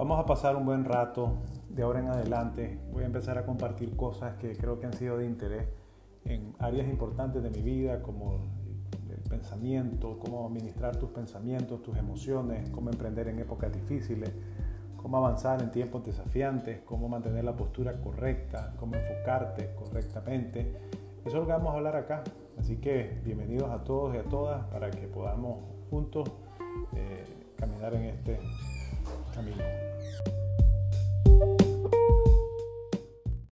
Vamos a pasar un buen rato de ahora en adelante. Voy a empezar a compartir cosas que creo que han sido de interés en áreas importantes de mi vida, como el pensamiento, cómo administrar tus pensamientos, tus emociones, cómo emprender en épocas difíciles, cómo avanzar en tiempos desafiantes, cómo mantener la postura correcta, cómo enfocarte correctamente. Eso es lo que vamos a hablar acá. Así que bienvenidos a todos y a todas para que podamos juntos eh, caminar en este camino.